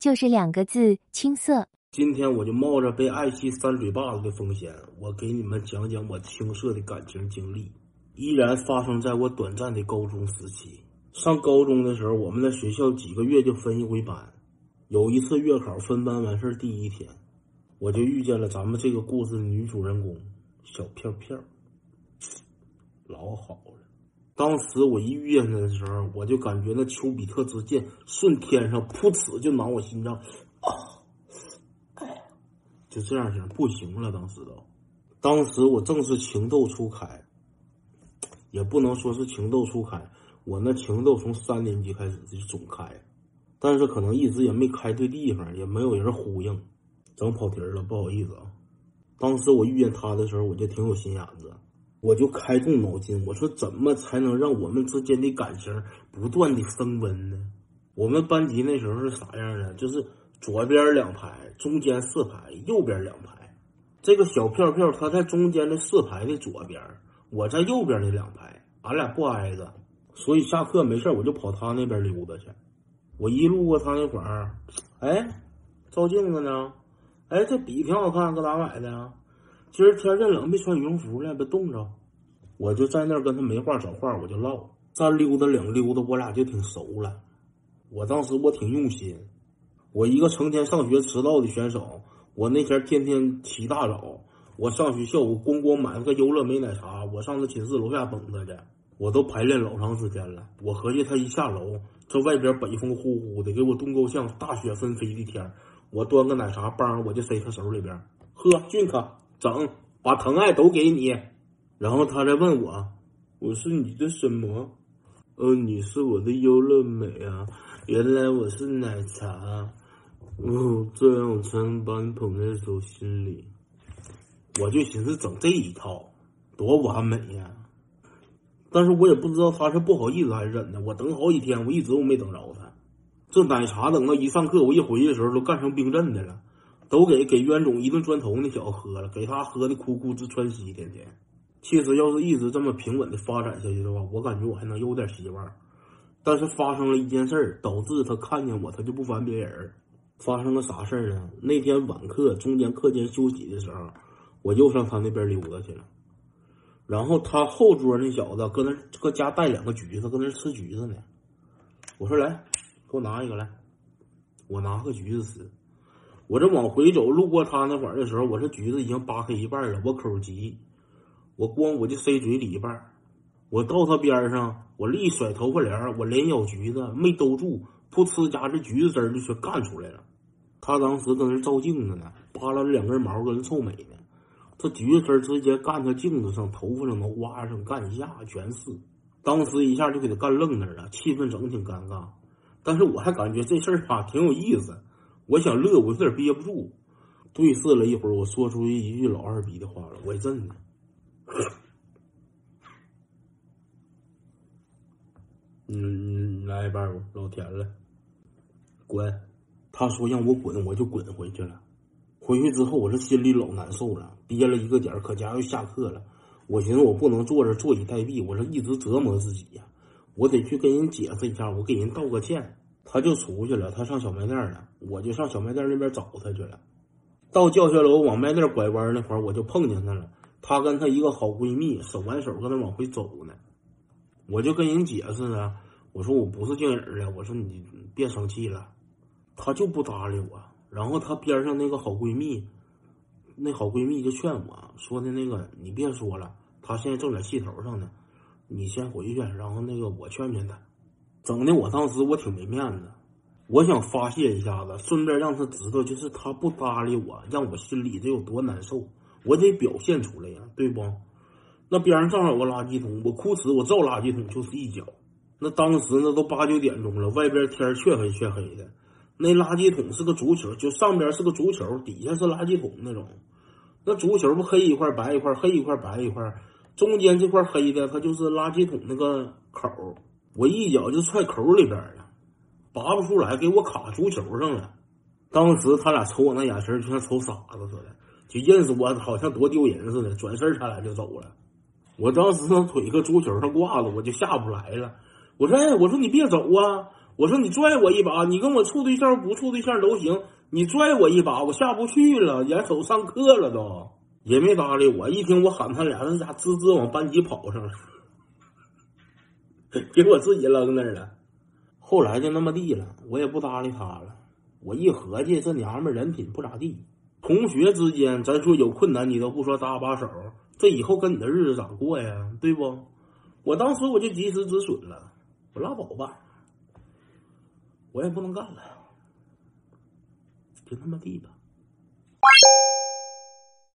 就是两个字：青涩。今天我就冒着被爱妻扇嘴巴子的风险，我给你们讲讲我青涩的感情经历，依然发生在我短暂的高中时期。上高中的时候，我们在学校几个月就分一回班。有一次月考分班完事第一天，我就遇见了咱们这个故事的女主人公小票票，老好了。当时我一遇见他的时候，我就感觉那丘比特之箭顺天上噗呲就挠我心脏，啊，就这样式不行了。当时都，当时我正是情窦初开，也不能说是情窦初开。我那情窦从三年级开始就总开，但是可能一直也没开对地方，也没有人呼应，整跑题了，不好意思啊。当时我遇见他的时候，我就挺有心眼子，我就开动脑筋，我说怎么才能让我们之间的感情不断的升温呢？我们班级那时候是啥样的？就是左边两排，中间四排，右边两排。这个小票票他在中间的四排的左边，我在右边的两排，俺俩不挨着。所以下课没事我就跑他那边溜达去。我一路过他那块儿，哎，照镜子呢？哎，这笔挺好看，搁哪买的呀？今儿天再冷，没穿羽绒服呢，别冻着。我就在那儿跟他没话找话，我就唠。站溜达两溜达，我俩就挺熟了。我当时我挺用心，我一个成天上学迟到的选手，我那天天天起大早，我上学校我咣咣买了个优乐美奶茶，我上他寝室楼下等他去。我都排练老长时间了，我合计他一下楼，这外边北风呼呼的，给我冻够呛。大雪纷飞的天，我端个奶茶棒，我就塞他手里边，喝俊可整，把疼爱都给你。然后他再问我，我是你的什么？呃，你是我的优乐美啊，原来我是奶茶。哦，这样我才能把你捧在手心里。我就寻思整这一套，多完美呀！但是我也不知道他是不好意思还是怎的，我等好几天，我一直都没等着他。这奶茶等到一上课，我一回去的时候都干成冰镇的了，都给给冤种一顿砖头那小子喝了，给他喝的哭哭直喘息，天天。其实要是一直这么平稳的发展下去的话，我感觉我还能有点希望。但是发生了一件事儿，导致他看见我他就不烦别人。发生了啥事儿呢？那天晚课中间课间休息的时候，我又上他那边溜达去了。然后他后桌那小子搁那搁家带两个橘子，搁那吃橘子呢。我说来，给我拿一个来，我拿个橘子吃。我这往回走，路过他那块儿的时候，我这橘子已经扒开一半了。我口急，我光我就塞嘴里一半。我到他边上，我一甩头发帘我连咬橘子，没兜住，噗呲家这橘子汁儿就全干出来了。他当时搁那照镜子呢，扒拉着两根毛，搁那臭美呢。这橘子汁儿直接干他镜子上、头发上、脑瓜上、干下全是。当时一下就给他干愣那儿了，气氛整挺尴尬。但是我还感觉这事儿吧挺有意思，我想乐，我有点憋不住。对视了一会儿，我说出一句老二逼的话了，我真的。嗯，来一半吧，老甜了。滚！他说让我滚，我就滚回去了。回去之后，我这心里老难受了，憋了一个点儿，可家又下课了。我寻思我不能坐着坐以待毙，我这一直折磨自己呀，我得去跟人解释一下，我给人道个歉。他就出去了，他上小卖店了，我就上小卖店那边找他去了。到教学楼往卖店拐弯那块儿，我就碰见他了。他跟他一个好闺蜜手挽手搁那往回走呢。我就跟人解释呢，我说我不是静人的，我说你别生气了。他就不搭理我。然后她边上那个好闺蜜，那好闺蜜就劝我说的那个你别说了，她现在正在气头上呢，你先回去，然后那个我劝劝她。整的我当时我挺没面子，我想发泄一下子，顺便让他知道，就是他不搭理我，让我心里得有多难受，我得表现出来呀，对不？那边上正好有个垃圾桶，我哭死我照垃圾桶就是一脚。那当时那都八九点钟了，外边天黢黑黢黑的。那垃圾桶是个足球，就上边是个足球，底下是垃圾桶那种。那足球不黑一块白一块，黑一块白一块，中间这块黑的，它就是垃圾桶那个口。我一脚就踹口里边了，拔不出来，给我卡足球上了。当时他俩瞅我那眼神就像瞅傻子似的，就认识我好像多丢人似的。转身他俩就走了。我当时那腿搁足球上挂着，我就下不来了。我说：“哎，我说你别走啊。”我说你拽我一把，你跟我处对象不处对象都行，你拽我一把，我下不去了，眼瞅上课了都，也没搭理我。一听我喊他俩，那家吱吱往班级跑上了，给我自己扔那儿了。后来就那么地了，我也不搭理他了。我一合计，这娘们人品不咋地。同学之间，咱说有困难你都不说搭把手，这以后跟你的日子咋过呀？对不？我当时我就及时止损了，我拉倒吧。我也不能干了，就那么地吧。